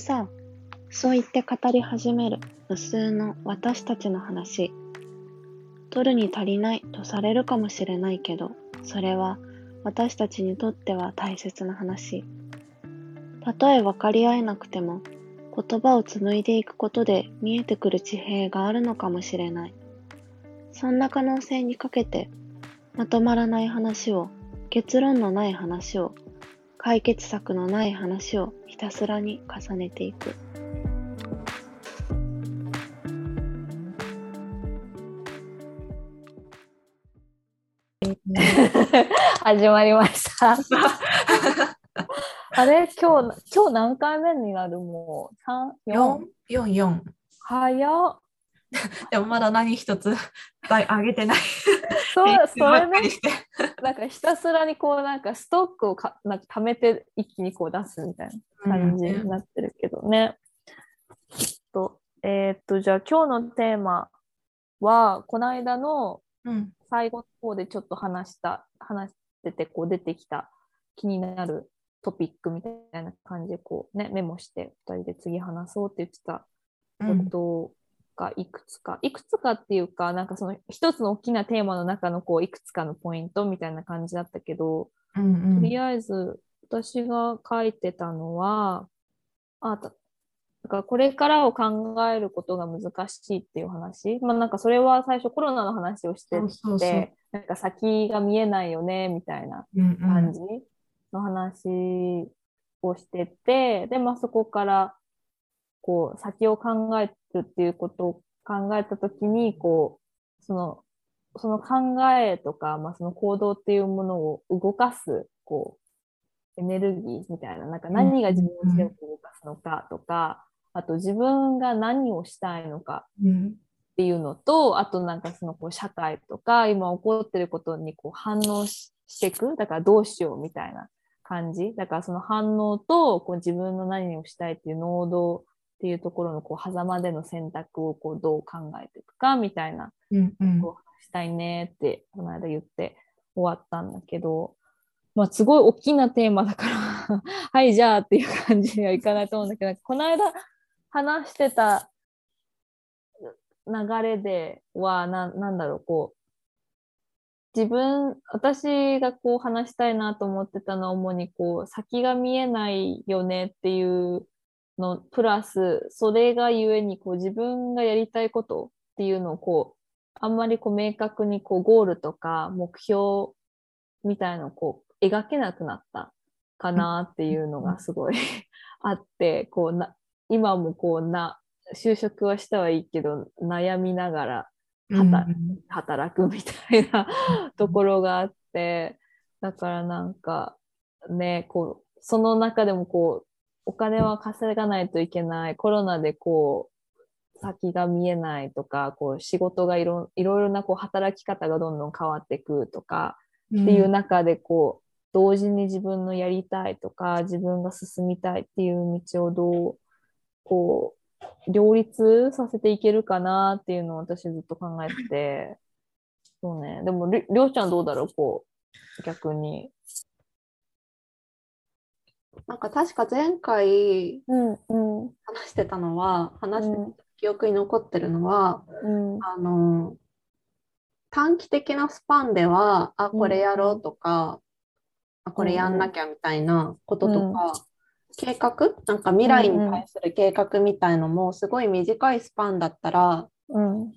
さ、そう言って語り始める無数の私たちの話。取るに足りないとされるかもしれないけど、それは私たちにとっては大切な話。たとえ分かり合えなくても、言葉を紡いでいくことで見えてくる地平があるのかもしれない。そんな可能性にかけて、まとまらない話を、結論のない話を、解決策のない話をひたすらに重ねていく。始まりました。あれ？今日、今日何回目になる？もう ?3、4? 4、4、4。早っ。でもまだ何一つ上げてない。そう、それねなんかひたすらにこうなんかストックをかなんか貯めて一気にこう出すみたいな感じになってるけどね。ちょっと、えーっと、じゃあ今日のテーマは、この間のうん。最後の方でちょっと話した、話しててこう出てきた気になるトピックみたいな感じでこうね、メモして2人で次話そうって言ってたうんことがいくつか、いくつかっていうか、なんかその一つの大きなテーマの中のこういくつかのポイントみたいな感じだったけど、うんとりあえず私が書いてたのは、あ、ただからこれからを考えることが難しいっていう話。まあなんかそれは最初コロナの話をしてて、なんか先が見えないよねみたいなうん。うん感じの話をしてて、で、まあそこから、こう、先を考えるっていうことを考えたときに、こう、その、その考えとか、まあその行動っていうものを動かす、こう、エネルギーみたいな、なんか何が自分を強く動かすのかとか、あと自分が何をしたいのか。っていうのと、あとなんかそのこう社会とか今起こってることにこう反応ししていく。だからどうしようみたいな感じ。だからその反応とこう自分の何をしたいっていう能動っていうところのこう狭間での選択をこうどう考えていくかみたいなうん。うん。こうしたいねってこの間言って終わったんだけど、まあすごい大きなテーマだから はいじゃあっていう感じにはいかないと思うんだけど、この間話してた流れではななんだろうこう自分私がこう話したいなと思ってたのは主にこう先が見えないよねっていうのプラスそれがゆえにこう自分がやりたいことっていうのをこうあんまりこう明確にこうゴールとか目標みたいのをこう描けなくなったかなっていうのがすごい あって、こうな、今もこうな、就職はしたはいいけど悩みながら働働くみたいなところがあって、だからなんかね、こう、その中でもこう、お金は稼がないといけない、コロナでこう、先が見えないとか、こう仕事がいろいろいろなこう働き方がどんどん変わっていくとか、っていう中でこう同時に自分のやりたいとか自分が進みたいっていう道をどうこう両立させていけるかなっていうのを私ずっと考えてて。そうね。でもりりょうちゃんどうだろう？こう逆に。なんか確か前回うんうん話してたのは、話してうん記憶に残ってるのは、うん。あの、短期的なスパンでは、あ、これやろうとか、あ、これやんなきゃみたいなこととか、計画なんか未来に対する計画みたいのも、すごい短いスパンだったら、うん。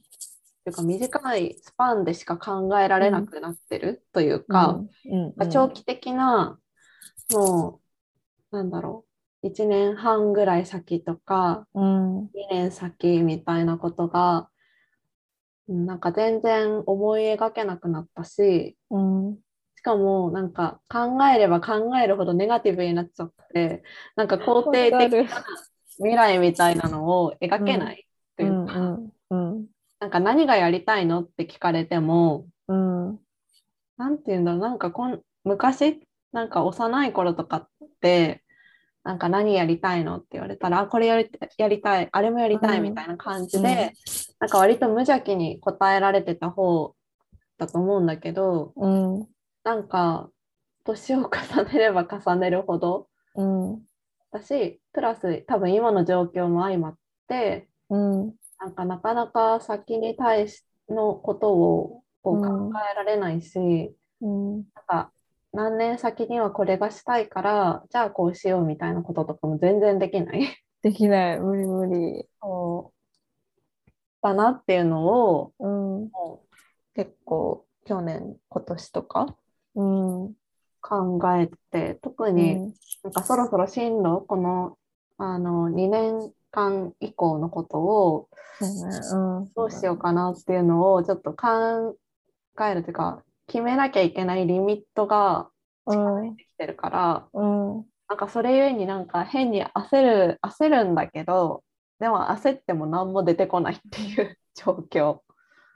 というか短いスパンでしか考えられなくなってるというか、うんうん長期的な、もう、なんだろう、1年半ぐらい先とか、うん。2年先みたいなことが、うんなんか全然思い描けなくなったし、うん。しかもなんか考えれば考えるほどネガティブになっちゃって、なんか肯定的な未来みたいなのを描けないとういうんか、うん。なんか何がやりたいのって聞かれても、うん。なんていうんだろう、なんかこん昔、なんか幼い頃とかって、なんか何やりたいのって言われたら、あ、これやりやりたい、あれもやりたいうんみたいな感じで、なんか割と無邪気に答えられてた方だと思うんだけど、うんなんか年を重ねれば重ねるほど、うんだし、プラス多分今の状況も相まって、うん。なんかなかなか先に対しのことをこううん考えられないし、うん。なんか何年先にはこれがしたいから、じゃあこうしようみたいなこととかも全然できない。できない。無理無理。そうだなっていうのをうん。結構去年今年とかうん。考えて特になんかそろそろ進路このあの2年間以降のことを。どうしようかなっていうのをちょっと考えるというか決めなきゃいけないリミットがうん。できてるからうん。なんかそれゆえになんか変に焦る焦るんだけどでも焦っても何も出てこないっていう 状況。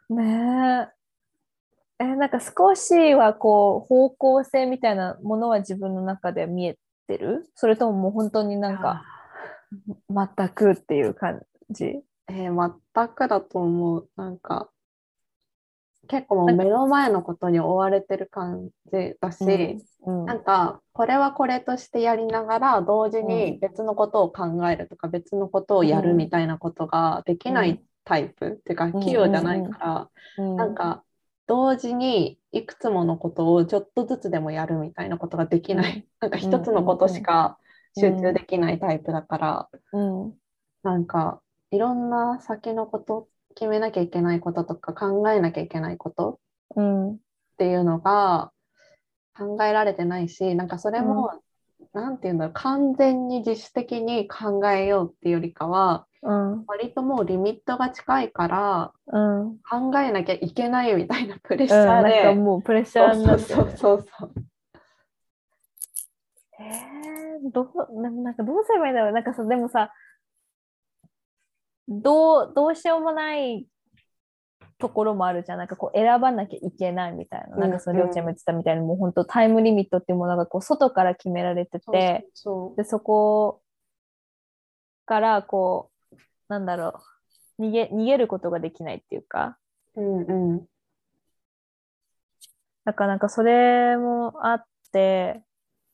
ねえ。え、なんか少しはこう方向性みたいなものは自分の中で見えてる？それとももう本当になんか全くっていう感じ？えー全くだと思う。なんか、結構目の前のことに追われてる感じだし、うん。なんか、これはこれとしてやりながら、同時うに別のことを考えるとか、別のことをやるみたいなことができないタイプ、っていうか、器用じゃないから、うん。なんか、同時にいくつものことをちょっとずつでもやるみたいなことができない。なんか一つのことしか集中できないタイプだから、うん。なんかいろんな先のこと決めなきゃいけないこととか考えなきゃいけないことうん。っていうのが考えられてないしなんかそれも、なんていうんだろう完全に自主的に考えようっていうよりかはうん。割ともうリミットが近いからうん。考えなきゃいけないみたいなプレッシうん、ャーなんかで、もうプレッシャーになってるそうそうそうそうえー、どう、ななんかどうすればいいんだろう。なんかさ、でもさ、どう、どうしようもないところもあるじゃん。なんかこう選ばなきゃいけないみたいな。なんかその、うんりょうちゃんも言ってたみたいに、もう本当タイムリミットっていうものがこう外から決められてて、そうで、そこからこう、なんだろう、逃げ、逃げることができないっていうか、うんうんだからなんかそれもあって、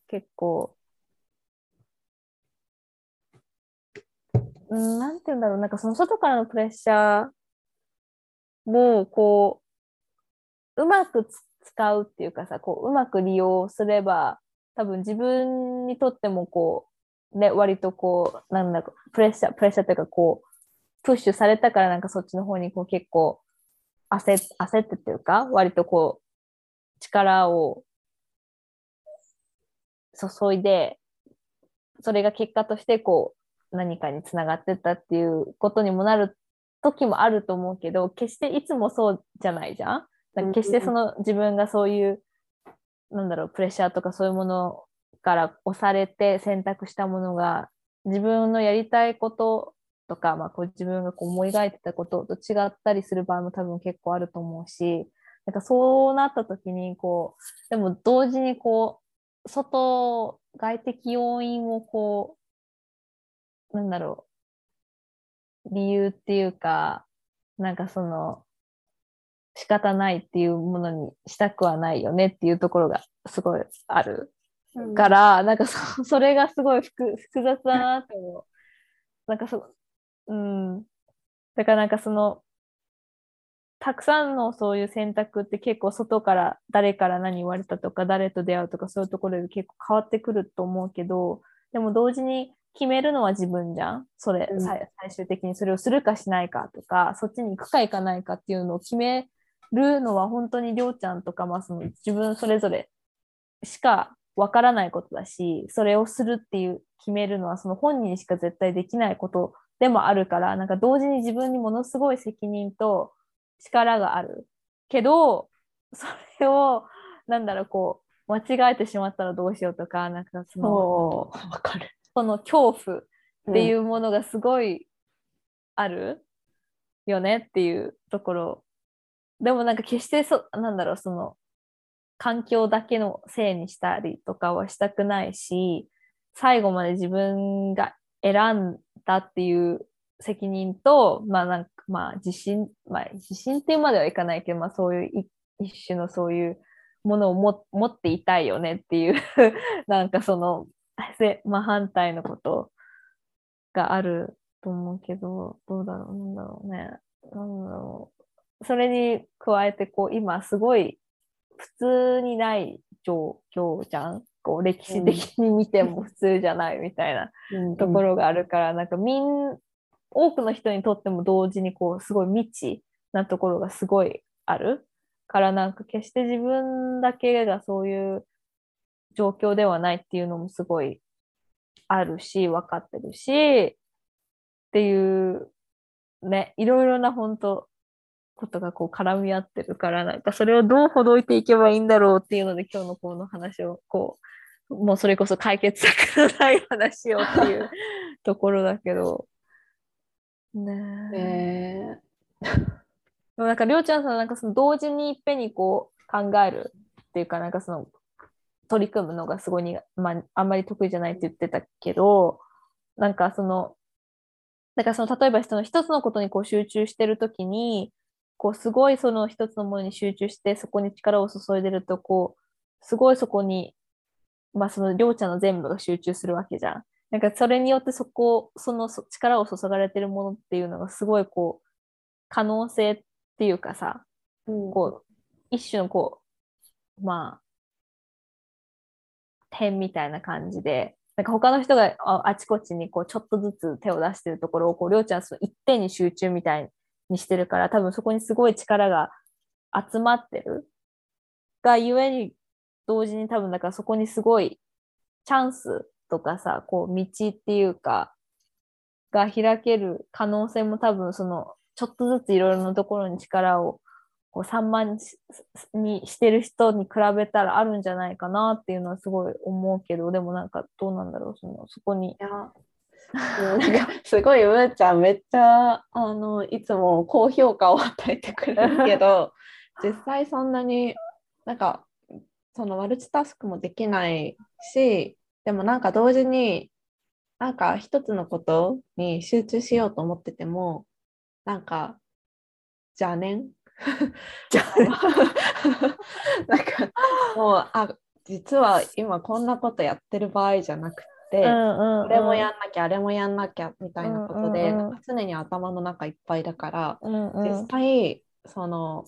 結構、うん、なんて言うんだろう、なんかその外からのプレッシャーも、こう、うまくつ使うっていうかさ、こう、うまく利用すれば、多分自分にとってもこう、ね、割とこう、なんだろう、プレッシャー、プレッシャーというかこう、プッシュされたからなんかそっちの方にこう結構焦っ、焦ってっていうか、割とこう、力を注いで、それが結果としてこう何かにつながってったっていうことにもなる時もあると思うけど、決していつもそうじゃないじゃん？だ決してその自分がそういう、なんだろう、プレッシャーとかそういうものから押されて選択したものが自分のやりたいこととか、まあ、こう自分がこう思い描いてたことと違ったりする場合も多分結構あると思うし、なんかそうなった時にこうでも同時にこう外外的要因をこうなんだろう理由っていうかなんかその仕方ないっていうものにしたくはないよねっていうところがすごいあるうんから、なんかそ それがすごい複複雑だなって思う。なんかそ、うん。だからなんかその、たくさんのそういう選択って結構外から誰から何言われたとか誰と出会うとかそういうところで結構変わってくると思うけど、でも同時に決めるのは自分じゃん？それ、うん最最終的にそれをするかしないかとか、そっちに行くか行かないかっていうのを決めるのは本当にりょうちゃんとか、まあその自分それぞれしかわからないことだし、それをするっていう決めるのはその本人しか絶対できないことでもあるから、なんか同時に自分にものすごい責任と力がある。けど、それを、なんだろう、こう、間違えてしまったらどうしようとか、なんかその、わかる。その恐怖っていうものがすごいあるよねっていうところ。でもなんか決してそ、なんだろう、その環境だけのせいにしたりとかはしたくないし、最後まで自分が選んだっていう責任と、まあなんか、まあ自信、まあ自信っていうまではいかないけど、まあそういうい一種のそういうものをも持っていたいよねっていう、なんかそのせ真 反対のことがあると思うけど、どうだろう、なんだろうね。なんだろう。それに加えて、こう、今すごい普通にない状況じゃん。こう、歴史的に見ても普通じゃないみたいなところがあるから、なんかみん、多くの人にとっても同時にこう、すごい未知なところがすごいあるから、なんか決して自分だけがそういう状況ではないっていうのもすごいあるし、分かってるし、っていう、ね、いろいろな本当ことがこう絡み合ってるから、なんかそれをどうほどいていけばいいんだろうっていうので、今日のこの話をこう、もうそれこそ解決策のない話をっていうところだけど、ねえ。ねでもなんか、りょうちゃんさん、なんかその同時にいっぺんにこう考えるっていうか、なんかその取り組むのがすごいに、まあ、あんまり得意じゃないって言ってたけど、なんかその、だからその例えばその一つのことにこう集中してるときに、こうすごいその一つのものに集中してそこに力を注いでると、こう、すごいそこに、まあそのりょうちゃんの全部が集中するわけじゃん。なんかそれによってそこ、そのそ力を注がれてるものっていうのがすごいこう、可能性っていうかさ、うんこう、一種のこう、まあ、点みたいな感じで、なんか他の人があちこちにこうちょっとずつ手を出してるところをこうりょうちゃんその一点に集中みたいにしてるから多分そこにすごい力が集まってる。がゆえに同時に多分だからそこにすごいチャンスとかさこう道っていうかが開ける可能性も多分そのちょっとずついろいろなところに力をこう散漫にしてる人に比べたらあるんじゃないかなっていうのはすごい思うけどでもなんかどうなんだろうそのそこに。いや、なんかすごいむーちゃんめっちゃあのいつも高評価を与えてくれるけど 実際そんなになんかそのマルチタスクもできないしでもなんか同時になんか一つのことに集中しようと思っててもなんか じゃあ なんかもうあ実は今こんなことやってる場合じゃなくて、これもやんなきゃあれもやんなきゃみたいなことで、うんうん常に頭の中いっぱいだから、うんうん実際その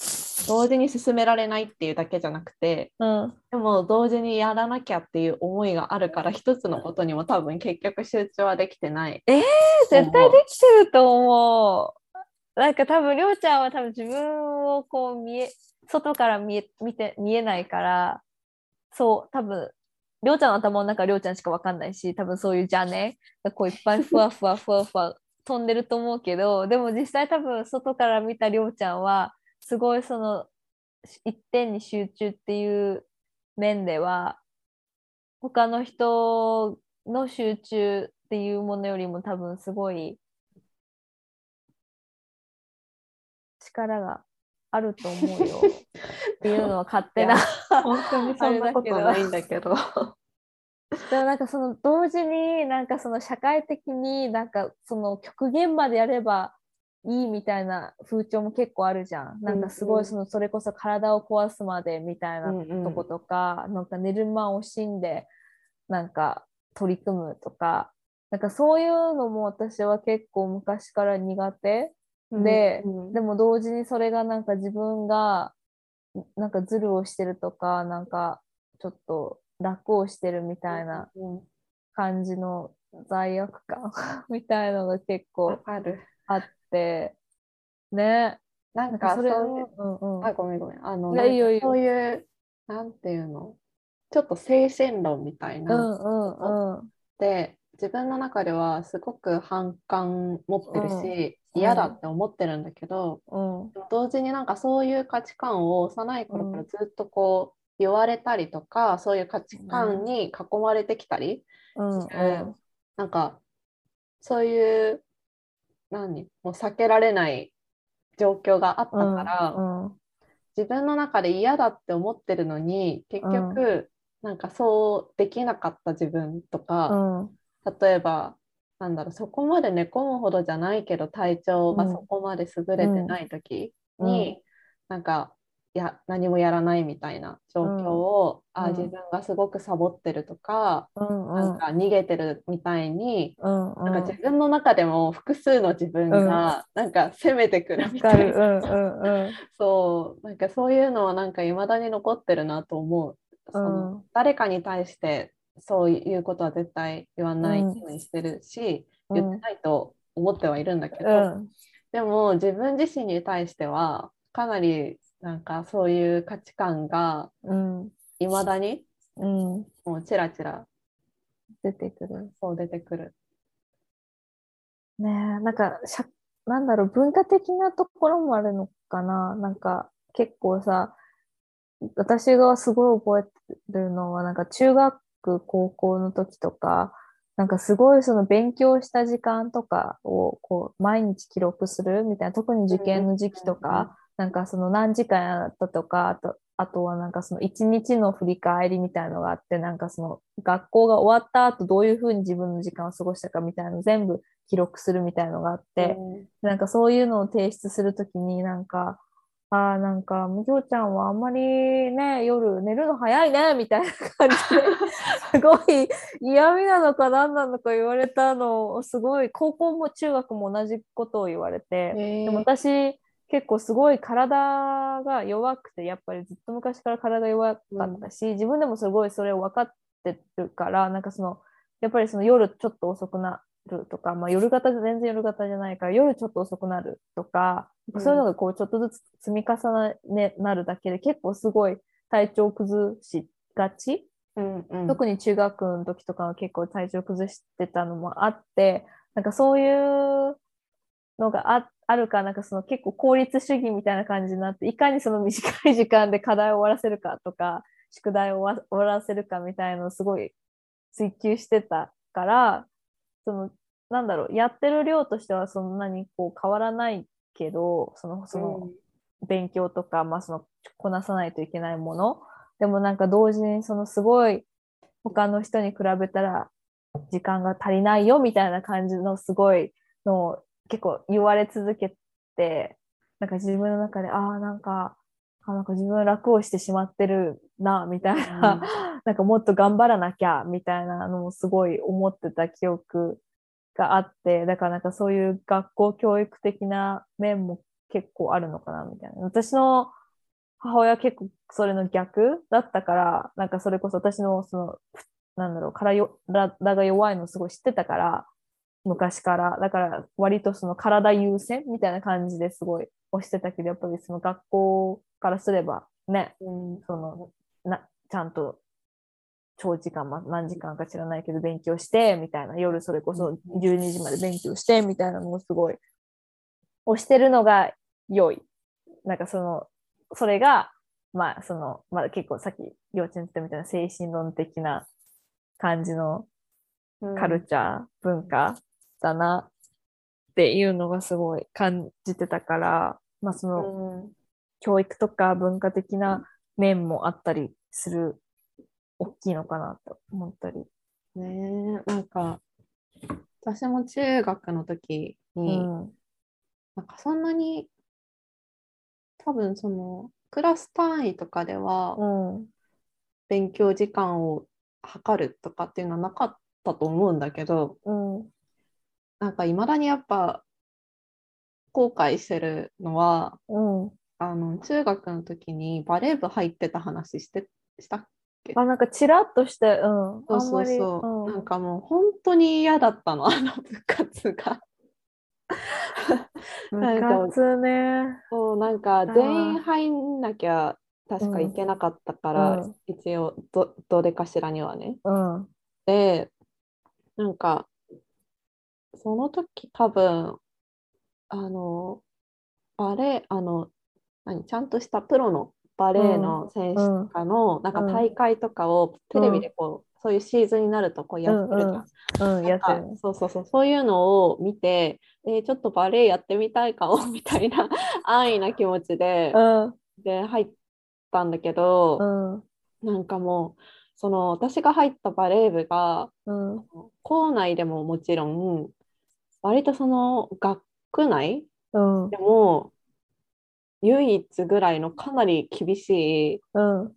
同時に進められないっていうだけじゃなくてうんでも同時にやらなきゃっていう思いがあるから一つのことにも多分結局集中はできてない。絶対できてると思う。なんか多分、りょうちゃんは多分自分をこう見え、外から見え、見て、見えないから、そう、多分、りょうちゃんの頭の中りょうちゃんしかわかんないし、多分そういう邪念がこういっぱいふわふわふわふわ飛んでると思うけど、でも実際多分外から見たりょうちゃんは、すごいその一点に集中っていう面では、他の人の集中っていうものよりも多分すごい力があると思うよ っていうのは勝手な。本当にそんなことないんだけど。でもなんかその同時になんかその社会的になんかその極限までやればいいみたいな風潮も結構あるじゃん。なんかすごいそのそれこそ体を壊すまでみたいなうんうんとことか、なんか寝る間を惜しんでなんか取り組むとか、なんかそういうのも私は結構昔から苦手で、うんでも同時にそれがなんか自分がなんかズルをしてるとか、なんかちょっと楽をしてるみたいなうん感じの罪悪感 みたいのが結わ構。あって、ね。なんかそれをを、うんうんあ、ごめんごめん。あの、そういう、なんていうの、ちょっと精神論みたいな。うんうんうんで、自分の中ではすごく反感持ってるし、うん嫌だって思ってるんだけど、うん。同時になんかそういう価値観を幼い頃からうん。ずっとこう言われたりとか、そういう価値観に囲まれてきたり、うんうん。なんかそういう何もう避けられない状況があったうんから、うん自分の中で嫌だって思ってるのに結局、なんかそうできなかった自分とか、うん。例えばなんだろうそこまで寝込むほどじゃないけど体調がうん。そこまで優れてない時に、なんかや何もやらないみたいな状況を、あうん。自分がすごくサボってるとか、うんうん。なんか逃げてるみたいに、うんうん。なんか自分の中でも複数の自分がなんか攻めてくるみ。たいな、うんうんうん。そう。なんかそういうのはなんか未だに残ってるなと思う。そのうん。誰かに対してそういうことは絶対言わないようにしてるし、言ってないと思ってはいるんだけど、うんでも自分自身に対してはかなりなんかそういう価値観がうんいまだにうん。もうちらちら出てくる。そう出てくる。ねえ、なんか、しゃ、なんだろう、文化的なところもあるのかな。なんか、結構さ、私がすごい覚えてるのは、なんか中学、高校の時とか、なんかすごいその勉強した時間とかをこう毎日記録するみたいな、特に受験の時期とか、なんかその何時間やったとか、あと、あとはなんかその一日の振り返りみたいなのがあって、なんかその学校が終わった後どういうふうに自分の時間を過ごしたかみたいなのを全部記録するみたいなのがあって、なんかそういうのを提出するときになんか、ああ、なんか、むきょうちゃんはあんまりね、夜寝るの早いね、みたいな感じで、すごい嫌味なのか何なのか言われたのを、すごい、高校も中学も同じことを言われて、でも私、結構すごい体が弱くて、やっぱりずっと昔から体が弱かったし、自分でもすごいそれを分かってるから、なんかその、やっぱりその夜ちょっと遅くなるとか、まあ夜型で全然夜型じゃないから、夜ちょっと遅くなるとか、うん。そういうのがこうちょっとずつ積み重ねなるだけで結構すごい体調崩しがち。うんうん。特に中学の時とかは結構体調崩してたのもあって、なんかそういうのがああるか、なんかその結構効率主義みたいな感じになって、いかにその短い時間で課題を終わらせるかとか、宿題を終わ終わらせるかみたいなのをすごい追求してたから、その、なんだろう、やってる量としてはそんなにこう変わらないけど、その、その、勉強とか、まあ、そのこなさないといけないもの。でもなんか同時にそのすごい他の人に比べたら時間が足りないよみたいな感じのすごいのを結構言われ続けてなんか自分の中でああなんかあなんか自分楽をしてしまってるなみたいな、なんかもっと頑張らなきゃみたいなのもすごい思ってた記憶があってだからなんかそういう学校教育的な面も結構あるのかなみたいな。私の母親は結構それの逆だったから、なんかそれこそ私のその、なんだろう、体が弱いのすごい知ってたから、昔から。だから割とその体優先みたいな感じですごい押してたけど、やっぱりその学校からすればね、うんその、な、ちゃんと長時間、まあ、何時間か知らないけど勉強して、みたいな、夜それこそ12時まで勉強して、みたいなのをすごい。押してるのが良い。なんかその、それが、まあその、まあ結構さっき幼稚園ってみたいな精神論的な感じのカルチャー、文化だなっていうのがすごい感じてたから、まあその、うん。教育とか文化的な面もあったりする、大きいのかなと思ったり。ねえなんか私も中学の時うに、ん。なんかそんなに多分そのクラス単位とかではうん。勉強時間を測るとかっていうのはなかったと思うんだけどうん。なんかいまだにやっぱ後悔してるのはうん。あの中学の時にバレー部入ってた話してしたっあ、なんかチラッとして、うん。そうそうそう、うんなんかもう本当に嫌だったのあの部活が。なんか部活ね。そうなんかー全員入んなきゃ確かいけなかったから、うん一応どどれかしらにはね。うん。でなんかその時多分あのバレーあの何ちゃんとしたプロのバレーの選手とかの、なんか大会とかをテレビでこう、そういうシーズンになるとこうやってるじゃん。うん、やってるそうそうそうそういうのを見て、えーちょっとバレエやってみたいかも みたいな安易な気持ちで,、うん。で入ったんだけど、うん。なんかもうその私が入ったバレー部がうん。校内でももちろん割とその学区内うん。でも唯一ぐらいのかなり厳しいうん。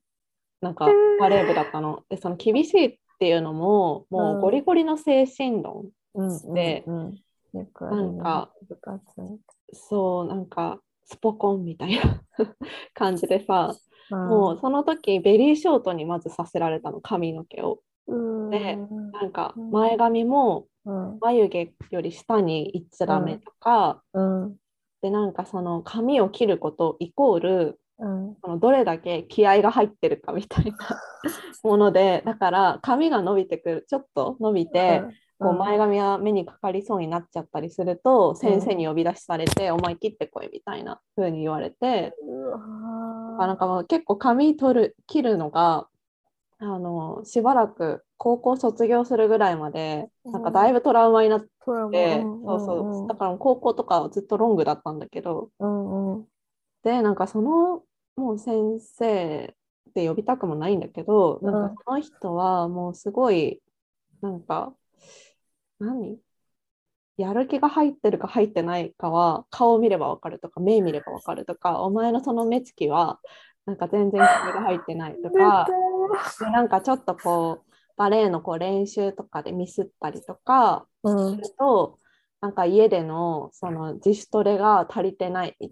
なんかバレー部だったの。でその厳しいっていうのももうゴリゴリの精神論、うん。でうん。よくあるねなんか、そうなんかスポコンみたいな 感じでさ、うんもうその時ベリーショートにまずさせられたの髪の毛を。うんでなんか前髪もうん。眉毛より下に行っちゃダメとか、うん。でなんかその髪を切ることイコールうん。そのどれだけ気合が入ってるかみたいな ものでだから髪が伸びてくるちょっと伸びて、こう前髪が目にかかりそうになっちゃったりすると、先生に呼び出しされて、お前切ってこいみたいな風に言われて、うわあなんかもう結構髪取る切るのがあのしばらく高校卒業するぐらいまでなんかだいぶトラウマになって、うそう。だから高校とかはずっとロングだったんだけど。うんうん。でなんかそのもう先生って呼びたくもないんだけど、うんなんかその人はもうすごいなんか何？やる気が入ってるか入ってないかは顔を見ればわかるとか目見ればわかるとかお前のその目つきはなんか全然気合が入ってないとかで なんかちょっとこうバレエのこう練習とかでミスったりとかうん。するとなんか家でのその自主トレが足りてないって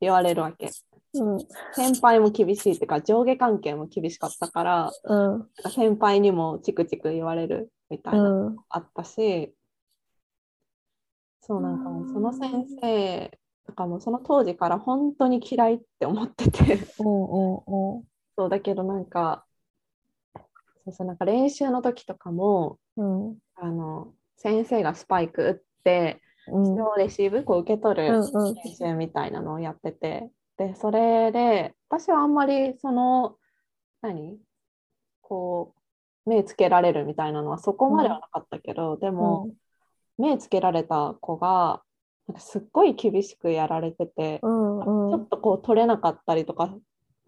言われるわけ。うん。先輩も厳しいっていうか上下関係も厳しかったからうん。なんか先輩にもチクチク言われるみたいなのうん。あったし、そうなんかもうその先生とかもその当時から本当に嫌いって思ってて。うんうん。そうだけどなんかそうそうなんか練習の時とかもうん。あの先生がスパイク打ってうん。それをレシーブこう受け取るうんうん。練習みたいなのをやっててでそれで私はあんまりその何？こう目つけられるみたいなのはそこまではなかったけど、でも目つけられた子がなんかすっごい厳しくやられてて、うんうん。ちょっとこう取れなかったりとか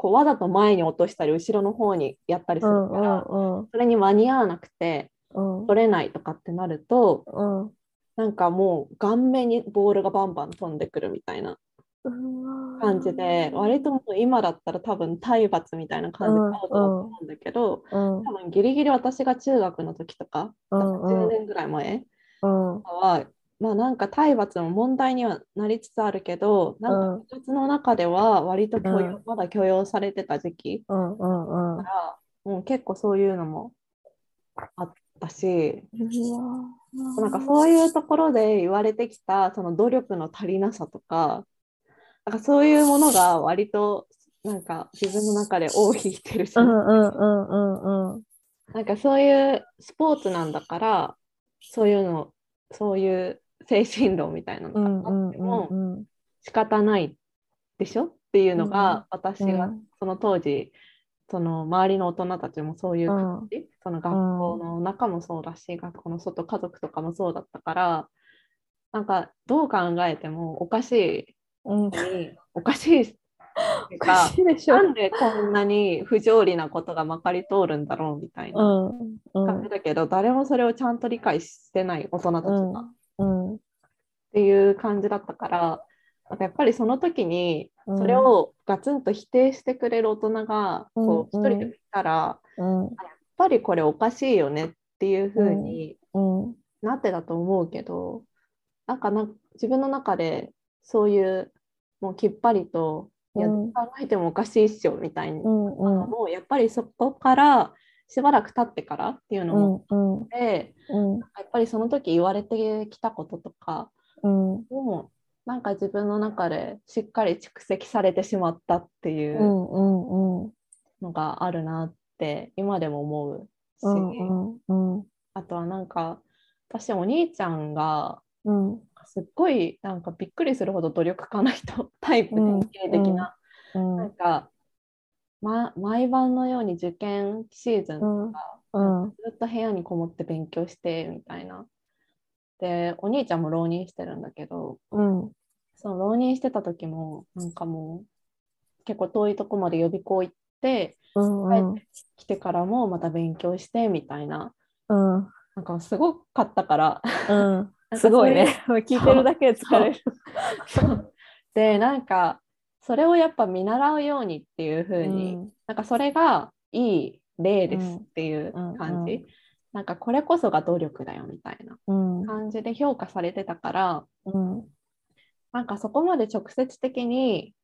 こうわざと前に落としたり後ろの方にやったりすうんるから、うんそれに間に合わなくてうん。取れないとかってなるとうん。なんかもう顔面にボールがバンバン飛んでくるみたいな感じで割ともう今だったら多分体罰みたいな感じだと思うんだけど、うん。多分ギリギリ私が中学の時とか、うん10年ぐらい前うん。は、まあなんか体罰の問題にはなりつつあるけど、なんか部活の中では割と許容、うん。まだ許容されてた時期うんうんうん。から、もう結構そういうのもあったし、なんかそういうところで言われてきたその努力の足りなさとか、なんかそういうものが割となんか自分の中で尾を引いてるし、なんかそういうスポーツなんだから、そういうの、そういう精神論みたいなのうんがあってもうん仕方ないでしょ？っていうのうんが私がうん。その当時、その周りの大人たちもそういう感じ、その学校の中もそうだし、学校の外、家族とかもそうだったから、なんかどう考えてもおかしい。うん。おかしい。っていうか、いでしょ。なんでこんなに不条理なことがまかり通るんだろうみたいなうん。うん。感じだけど、誰もそれをちゃんと理解してない大人たちが、っうん。ていう感じだったから、なんかやっぱりその時にうんそれをガツンと否定してくれる大人がこううん一人でもいたら、うん。やっぱりこれおかしいよねっていう風にうん。なってたと思うけど、なんかな自分の中でそういうもうきっぱりと、いや考えてもおかしいっしょみたいなうんうん。もうやっぱりそこからしばらく経ってからっていうのもうんあって、うん。やっぱりその時言われてきたこととかうん。もなんか自分の中でしっかり蓄積されてしまったっていううんうんうんのがあるなって今でも思うし、うんうんあとはなんか私お兄ちゃんがうん。すっごいなんかびっくりするほど努力家な人タイプうん典型的な、うん。なんか、ま、毎晩のように受験シーズンとか、うん。ずっと部屋にこもって勉強してみたいな。で、お兄ちゃんも浪人してるんだけど、うん。その浪人してた時も、なんかもう、結構遠いとこまで予備校行って、うん帰ってきてからもまた勉強してみたいな、うん。なんかすごかったから、うん。すごいね。聞いてるだけで疲れる。で、なんか、それをやっぱ見習うようにっていう風に、うん。なんかそれがいい例ですっていう感じ、うんうん。なんかこれこそが努力だよみたいなうん。感じで評価されてたからうん。なんかそこまで直接的に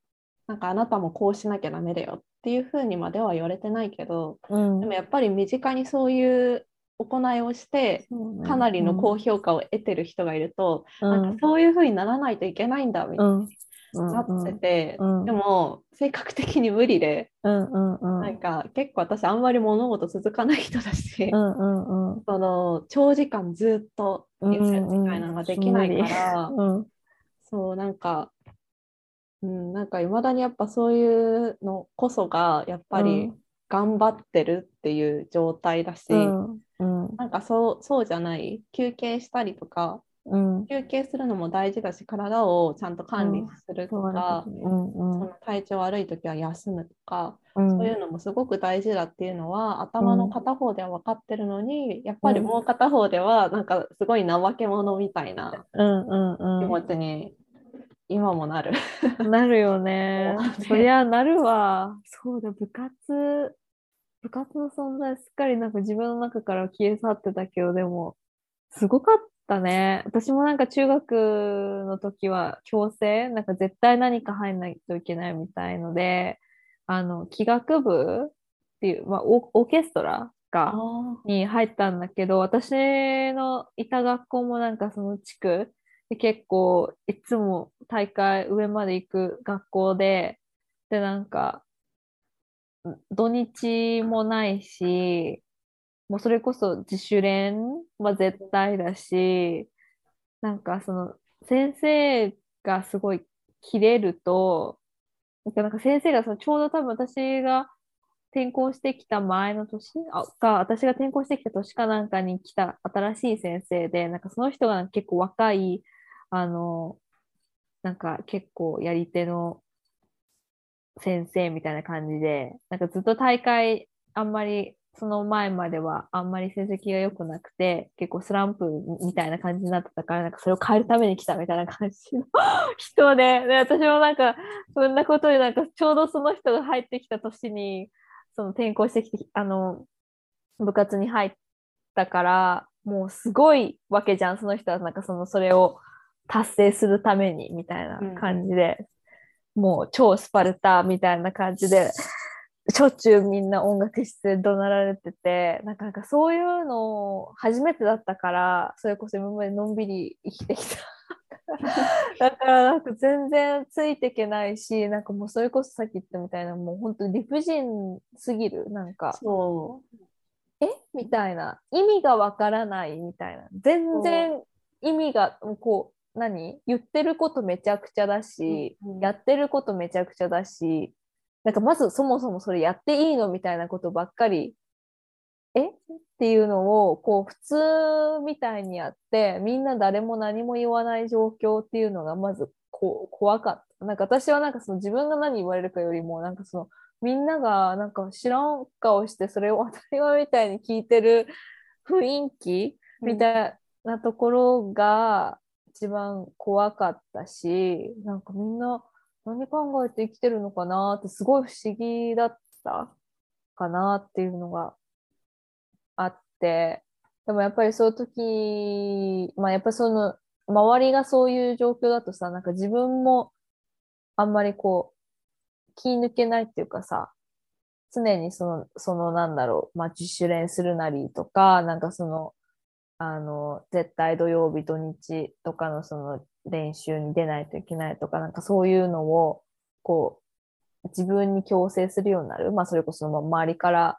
なんかあなたもこうしなきゃダメだよっていう風にまでは言われてないけどうん。でもやっぱり身近にそういう行いをしてかなりの高評価を得てる人がいると、なんかそういう風にならないといけないんだみたいうん。になってて、うん。でも性格的に無理で、うんうんうん。なんか結構私あんまり物事続かない人だし、うんうんうん。その長時間ずっと言ってるみたいなのができないから、うんそうなんか、うん、なんかいまだにやっぱそういうのこそがやっぱり頑張ってるっていう状態だし、うんうん。なんかそうそうじゃない休憩したりとかうん。休憩するのも大事だし体をちゃんと管理するとか、うんその体調悪い時は休むとか、うん。そういうのもすごく大事だっていうのは頭の片方では分かってるのに、やっぱりもう片方ではなんかすごい怠け者みたいな気持うちに今もなる。んなるよね。そうね。そりゃなるわ。そうだ部活部活の存在すっかりなんか自分の中から消え去ってたけどでもすごかったね。私もなんか中学の時は強制なんか絶対何か入んないといけないみたいのであの器楽部っていう、まあ、オオーケストラがに入ったんだけど、私のいた学校もなんかその地区で結構いつも大会上まで行く学校で、でなんか土日もないし、もうそれこそ自主練は絶対だし、なんかその先生がすごい切れると、なんかなか先生がそのちょうど多分私が転校してきた前の年あか、私が転校してきた年かなんかに来た新しい先生で、なんかその人が結構若い、あの、なんか結構やり手の先生みたいな感じで、なんかずっと大会あんまりその前まではあんまり成績が良くなくて、結構スランプみたいな感じになってたから、なんかそれを変えるために来たみたいな感じの 人で、で、私もなんか、そんなことで、なんかちょうどその人が入ってきた年に、その転校してきて、あの、部活に入ったから、もうすごいわけじゃん、その人は、なんかその、それを達成するために、みたいな感じで、もう超スパルタみたいな感じで、しょっちゅうみんな音楽室で怒鳴られてて、なんかなんかそういうの初めてだったから、それこそ今までのんびり生きてきた。だからなんか全然ついていけないし、なんかもうそれこそさっき言ったみたいな、もう本当理不尽すぎる。なんか、そえ？みたいな。意味がわからないみたいな。全然意味が、こう、何？言ってることめちゃくちゃだし、うんうんやってることめちゃくちゃだし、なんかまずそもそもそれやっていいのみたいなことばっかり、え？っていうのをこう普通みたいにやって、みんな誰も何も言わない状況っていうのがまずこう怖かった。なんか私はなんかその自分が何言われるかよりも、なんかそのみんながなんか知らん顔してそれを当たり前みたいに聞いてる雰囲気みたいなところが一番怖かったし、なんかみんな何考えて生きてるのかなってすごい不思議だったかなっていうのがあって、でもやっぱりそういう時、まあやっぱその周りがそういう状況だとさ、なんか自分もあんまりこう気抜けないっていうかさ、常にその、そのなんだろう、まあ自主練するなりとか、なんかその、あの、絶対土曜日、土日とかのその練習に出ないといけないとか、なんかそういうのを、こう、自分に強制するようになる。まあそれこそまあ周りから、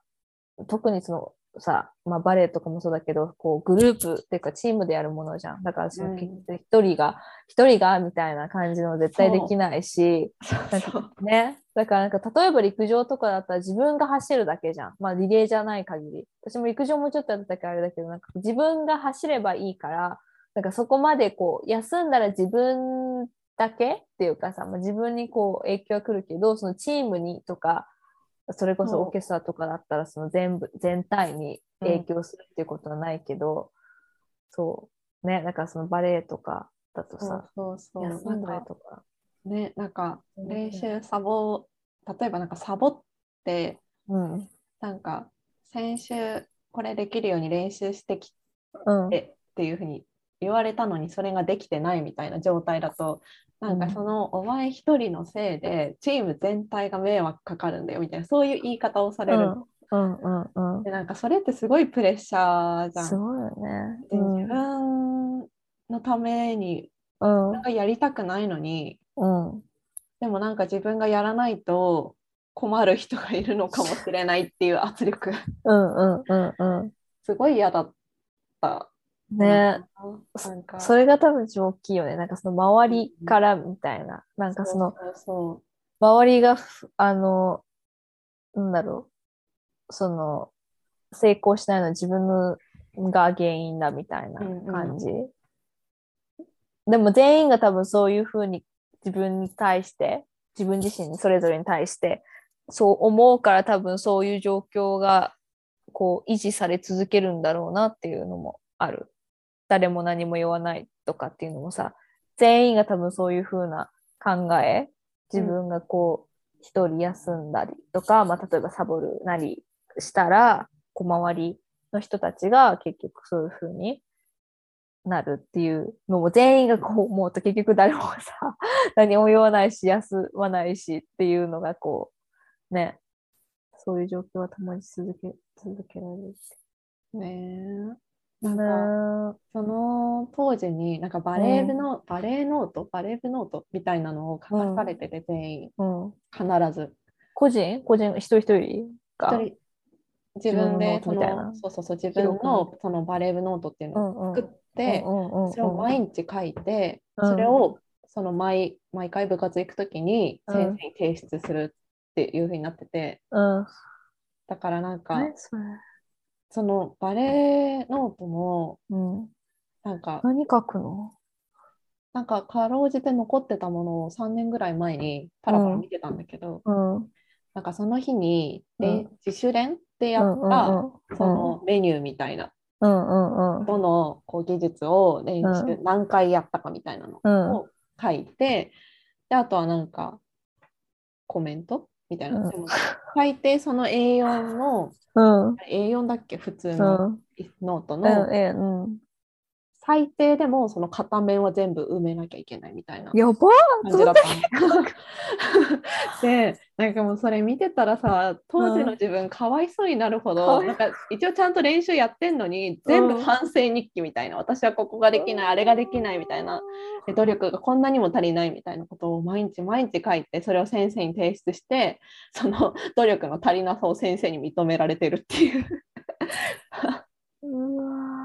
特にそのさ、まあバレエとかもそうだけど、こうグループっていうかチームでやるものじゃん。だからその一人が、一人がみたいな感じの絶対できないし、う。なんかね、だからなんか例えば陸上とかだったら自分が走るだけじゃん。まあリレーじゃない限り。私も陸上もちょっとやってたからあれだけど、なんか自分が走ればいいから、なんかそこまでこう休んだら自分だけっていうかさ、まあ、自分にこう影響が来るけど、そのチームにとか、それこそオーケストラとかだったらその全部、全体に影響するっていうことはないけど、そう。ね、なんかそのバレエとかだとそうさ、そうそう。休んだりとか。ね、なんかうん練習サボ、例えばなんかサボって、うん。なんか先週これできるように練習してきうん。てっていうふうに言われたのにそれができてないみたいな状態だと、なんかそのお前一人のせいでチーム全体が迷惑かかるんだよみたいなそういう言い方をされる。うんうんうん。でなんかそれってすごいプレッシャーじゃん。すごいよね。でうん自分のためにうんなんかやりたくないのにうん。でもなんか自分がやらないと困る人がいるのかもしれないっていう圧力うんうんうんうん。すごい嫌だった。ねなんかそれが多分一番大きいよね。なんかその周りからみたいな。なんかその周りがふ、あの、なんだろう。その、成功しないのは自分のが原因だみたいなうんうん感じ。でも全員が多分そういうふうに自分に対して、自分自身にそれぞれに対して、そう思うから多分そういう状況がこう維持され続けるんだろうなっていうのもある。誰も何も言わないとかっていうのもさ、全員が多分そういうふうな考え、自分がこう一人休んだりとか、まあ、例えばサボるなりしたら、こう周りの人たちが結局そういうふうになるっていうのも全員がこう思うと結局誰もさ、何も言わないし、休まないしっていうのがこう、ね、そういう状況はたまに続け、続けられる。う。ねえ。なんねかその当時になんかバレー部の、バレーノートバレー部ノートみたいなのを書かされてて全員。うん。必ず。個人？個人？一人一人が？一人。自分でそのそうそうそう自分のそのバレー部ノートっていうのをうんうん。作って、うんうんうんそれを毎日書いて、うん。それをその毎毎回部活行くときにうん。先生に提出するっていうふうになってて、うん。だからなんか、何そのバレーノートもうん。なんか何書くの？なんかかろうじて残ってたものを3年ぐらい前にパラパラ見てたんだけど、うん。なんかその日に、うんで自主練でやうんうんった、うんそのメニューみたいな、うんうんうん。どのこう技術を練習、う何回やったかみたいなのうんを書いて、であとはなんかコメントみたいな、うんでも大抵その A4 のうん。A4 だっけ？普通うのん。ノートうん。のえ、うん。最低でもその片面は全部埋めなきゃいけないみたいなやば感じだった。の。でなんかもうそれ見てたらさ当時の自分かわいそうになるほど、かわいなんか一応ちゃんと練習やってんのに全部反省日記みたいな、私はここができないあれができないみたいなで努力がこんなにも足りないみたいなことを毎日毎日書いてそれを先生に提出してその努力の足りなさを先生に認められてるっていう。うわ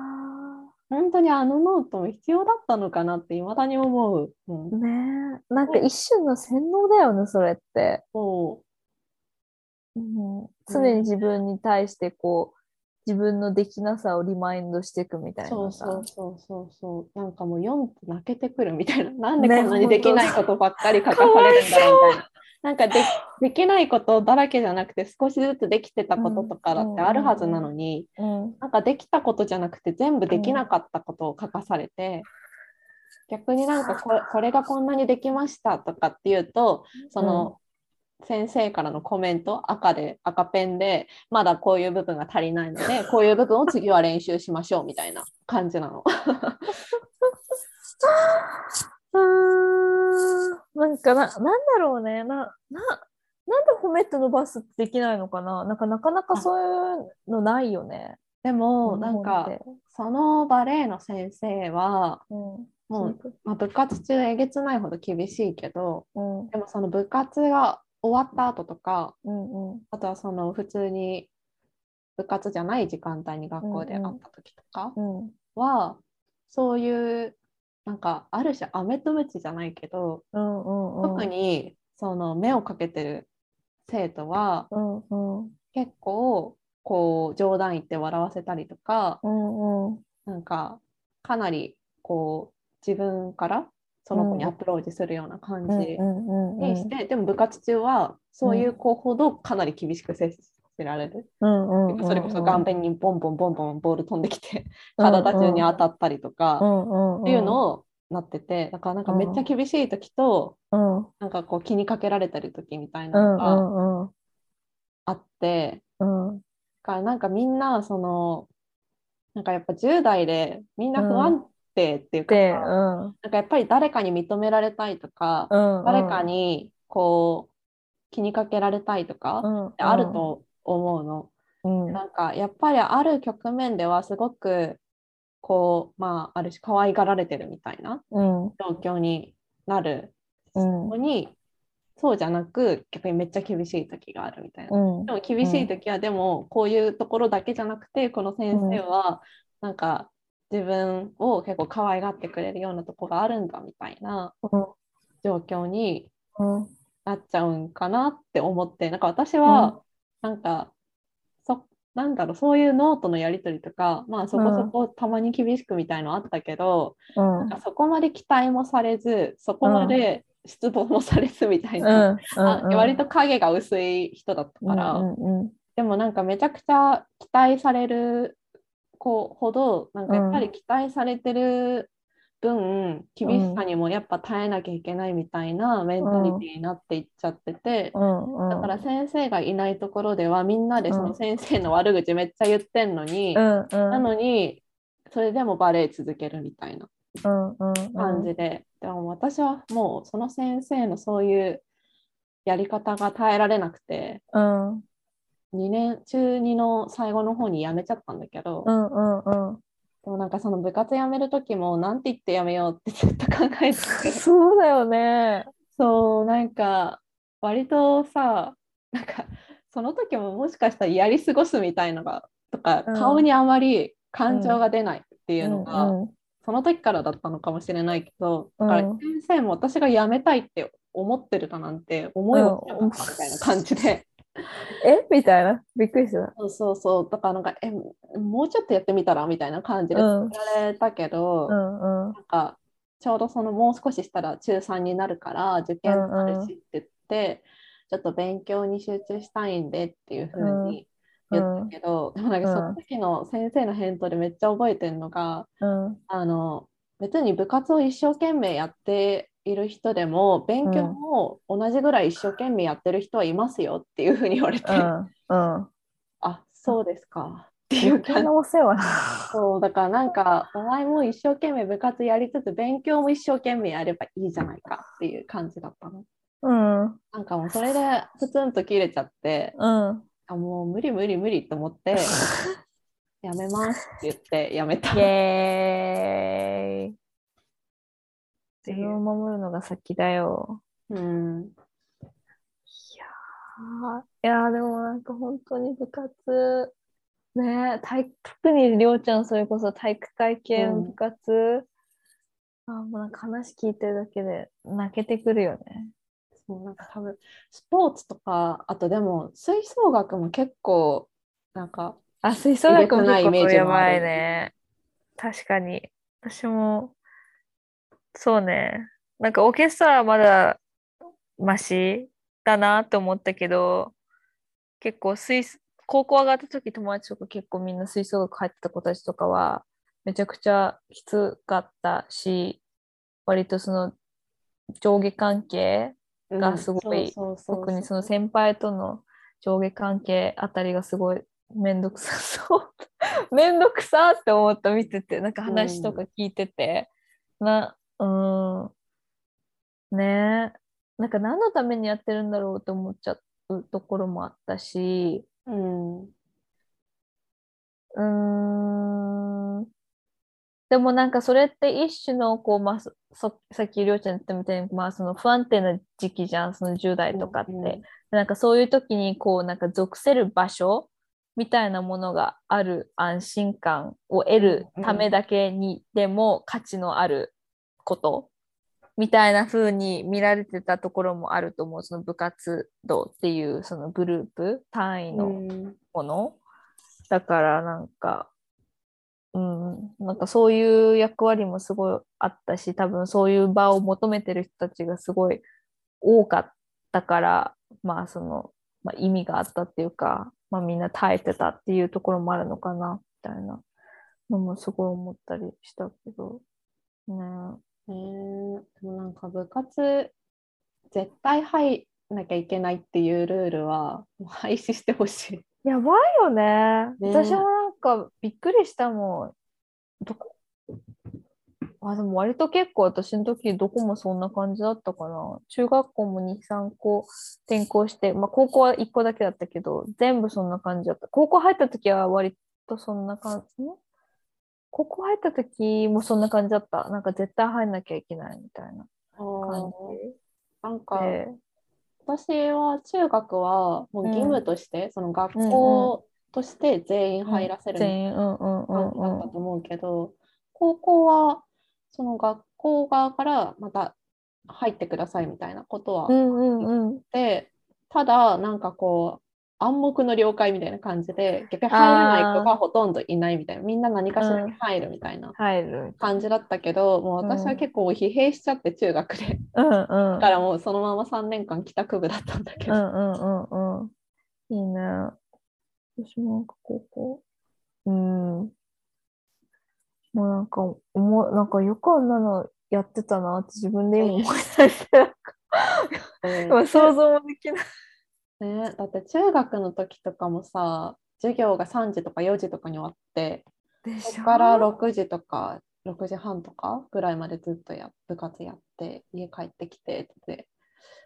本当にあのノートも必要だったのかなって未だに思う。うんーねえ。なんか一種の洗脳だよね、それって。そうん、常に自分に対してこう、自分のできなさをリマインドしていくみたいそうなさ。そうそうそうそうなんかもう読んで泣けてくるみたいななんでねこんなにできないことばっかり書かされるんだろうみたいな。なんかで できないことだらけじゃなくて少しずつできてたこととかだってあるはずなのに、うん。なんかできたことじゃなくて全部できなかったことを書かされて、逆になんかここれがこんなにできましたとかっていうとその、先生からのコメント赤で赤ペンでまだこういう部分が足りないのでこういう部分を次は練習しましょうみたいな感じなの。なんかな、なんだろうね。な、な、なんで褒めて伸ばすってできないのかななんかなかなかそういうのないよね。でもなんかそのバレエの先生はうん。もう、まあ、部活中えげつないほど厳しいけどうん。でもその部活が終わった後とかうんうん。あとはその普通に部活じゃない時間帯に学校で会った時とかうん。は、そういうなんかある種飴とムチじゃないけど、うんうんうん。特にその目をかけてる生徒はうんうん。結構こう冗談言って笑わせたりとかうんうん。なんかかなりこう自分からその子にうんアプローチするような感じにして、でも部活中はそういう子ほどかなり厳しく接せられる、うんうんうん。それこそ顔面にボンボンボンボンボール飛んできてうん体中に当たったりとか、うんうんうん。っていうのをなっててだからなんかめっちゃ厳しい時と、うん。うんなんかこう気にかけられてる時みたいなうんのがうんあって、うからなんかみんなそのなんかやっぱ10代でみんな不安定っていうかうん。なんかやっぱり誰かに認められたいとか、うん。誰かにこう気にかけられたいとか、うん、あると思うの。うん。なんかやっぱりある局面ではすごくこうまあある種可愛がられてるみたいなうん。状況になるうんのに、そうじゃなく逆にめっちゃ厳しい時があるみたいな。うんで。も厳しい時はでもこういうところだけじゃなくてこの先生はなんか自分を結構可愛がってくれるようなとこがあるんだみたいな状況にうん。なっちゃうんかなって思ってなんか私はなんか、そなんだろうそういうノートのやり取りとかまあそこそこたまに厳しくみたいのあったけど、うん。なんかそこまで期待もされずそこまで失望もされずみたいな、うん。あ割と影が薄い人だったから、うんうん。でもなんかめちゃくちゃ期待される子ほどなんかやっぱり期待されてる分、厳しさにもやっぱ耐えなきゃいけないみたいなメンタリティになっていっちゃってて、うんうん。だから先生がいないところではみんなでその先生の悪口めっちゃ言ってんのに、うんうん。なのにそれでもバレエ続けるみたいな。感じで、でも私はもうその先生のそういうやり方が耐えられなくてうん。2年中2の最後の方に辞めちゃったんだけど、うんうんうん。でもなんかその部活辞める時もなんて言って辞めようってずっと考えてて。そうだよね。そうなんか割とさなんかその時ももしかしたらやり過ごすみたいのがとか、うん。顔にあまり感情が出ないっていうのが、うんうん。その時からだったのかもしれないけど、うんだから先生も私が辞めたいって思ってるだなんて思いもしなかったみたいな感じで、え？みたいな。びっくりした。そうそうそうだからなんかえもうちょっとやってみたらみたいな感じでうん作られたけど、うんうん。なんかちょうどそのもう少ししたら中3になるから受験もあるしって言って、ちょっと勉強に集中したいんでっていうふうに言ったけど、でもなんかその時の先生の返答でめっちゃ覚えてるのが、うんあの別に部活を一生懸命やっている人でも勉強も同じぐらい一生懸命やってる人はいますよっていうふうに言われて、うんうん。あそうですかっていう感じなお世話な。そうだからなんかお前も一生懸命部活やりつつ勉強も一生懸命やればいいじゃないかっていう感じだったの。うんなんかもうそれでプツンと切れちゃってうん。あもう無理無理無理と思って やめますって言ってやめた。イエーイ。自分を守るのが先だよ。うんいやー、いやーでもなんか本当に部活、ね体育特にりょうちゃんそれこそ体育会系の部活、あーもうなんか話聞いてるだけで泣けてくるよね。そうなんか多分スポーツとかあとでも吹奏楽も結構なんかあ、吹奏楽もないイメージやもあるばいね。確かに。私も、そうね。なんかオーケストラはまだマシだなって思ったけど、結構吹奏高校上がった時友達とか結構みんな吹奏楽入ってた子たちとかはめちゃくちゃきつかったし、割とその上下関係がすごい特にその先輩との上下関係あたりがすごいめんどくさそう。めんどくさって思った見てて、なんか話とか聞いてて、な、うーん、ね。え、なんか何のためにやってるんだろうと思っちゃうところもあったし、うん。うーん、でもなんかそれって一種のこう、まあ、さっきりょうちゃん言ったみたいに、まあ、その不安定な時期じゃんその10代とかって、うんうんなんかそういう時にこうなんか属せる場所みたいなものがある安心感を得るためだけにでも価値のあることみたいな風に見られてたところもあると思う。その部活動っていうそのグループ単位のうん。もの、だからなんか、うん、なんかそういう役割もすごいあったし、多分そういう場を求めてる人たちがすごい多かったから、まあその、まあ、意味があったっていうか、まあみんな耐えてたっていうところもあるのかな、みたいなのもすごい思ったりしたけど、ねえー、でもなんか部活絶対入んなきゃいけないっていうルールは廃止してほしい。やばいよね。ね私もなんかびっくりしたもん。どこ？あ、でも割と結構私の時どこもそんな感じだったかな。中学校も2、3個転校して、まあ高校は1個だけだったけど、全部そんな感じだった。高校入った時は割とそんな感じ、ん？高校入った時もそんな感じだった。なんか絶対入んなきゃいけないみたいな感なんか。私は中学はもう義務として、その学校として全員入らせる全員、うんうんうん感じだうん。ったと思うけど、高校はその学校側からまた入ってくださいみたいなことはうんうんうん。で、ただなんかこう暗黙の了解みたいな感じで逆に入らない子がほとんどいないみたいなみんな何かしらに入るみたいな入る。感じだったけど、もう私は結構疲弊しちゃって中学で、うんうん。だからもうそのまま3年間帰宅部だったんだけど、うんうんうんうん。いいね。私もなんか高校。うん。もうなんか、思う、なんかよくあんなのやってたなって自分で今思い出して、想像もできない。ね、だって中学の時とかもさ授業が3時とか4時とかに終わってでそこから6時とか6時半とかぐらいまでずっとや部活やって家帰ってきてって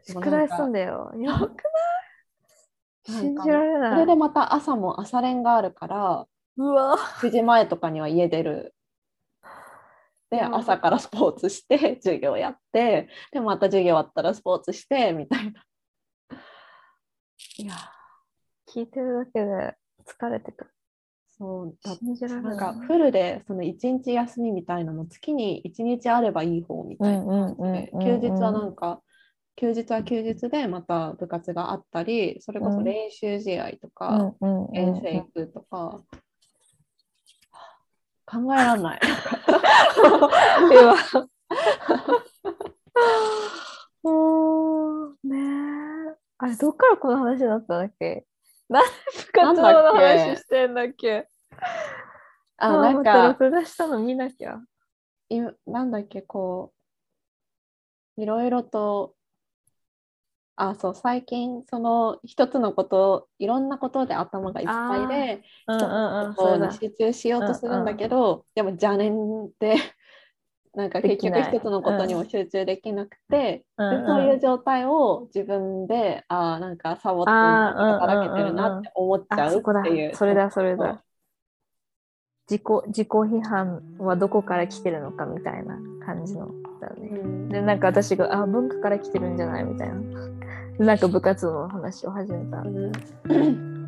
宿題すんだよ。やばくない？信じられそない。れでまた朝も朝練があるからうわ。9時前とかには家出る。で朝からスポーツして授業やってでまた授業終わったらスポーツしてみたいな。いや聞いてるだけで疲れてくる。そうだなん。かフルでその1日休みみたいなの月に1日あればいい方みたいな感じで休日はなんか休日は休日でまた部活があったりそれこそ練習試合とうか遠征行くとか考えらんない。今。も うねえ。あれ、どっからこの話になったんだっけ？なんで部活動のなんだっけ？話してんだっけ？ああなんか録画したの見なきゃ。いなんだっけこういろいろとあそう最近その一つのこといろんなことで頭がいっぱいでうん一つのことに集中しようとするんだけど、でも邪念でなんか結局一つのことにも集中できなくて、うんうんでそういう状態を自分であーなんかサボって働けてるなって思っちゃあ、うっていう。。それだ、それそうだ。自己、自己批判はどこから来てるのかみたいな感じのだよね。うんで、なんか私が、あ、文化から来てるんじゃないみたいな。でなんか部活動の話を始めたう。ん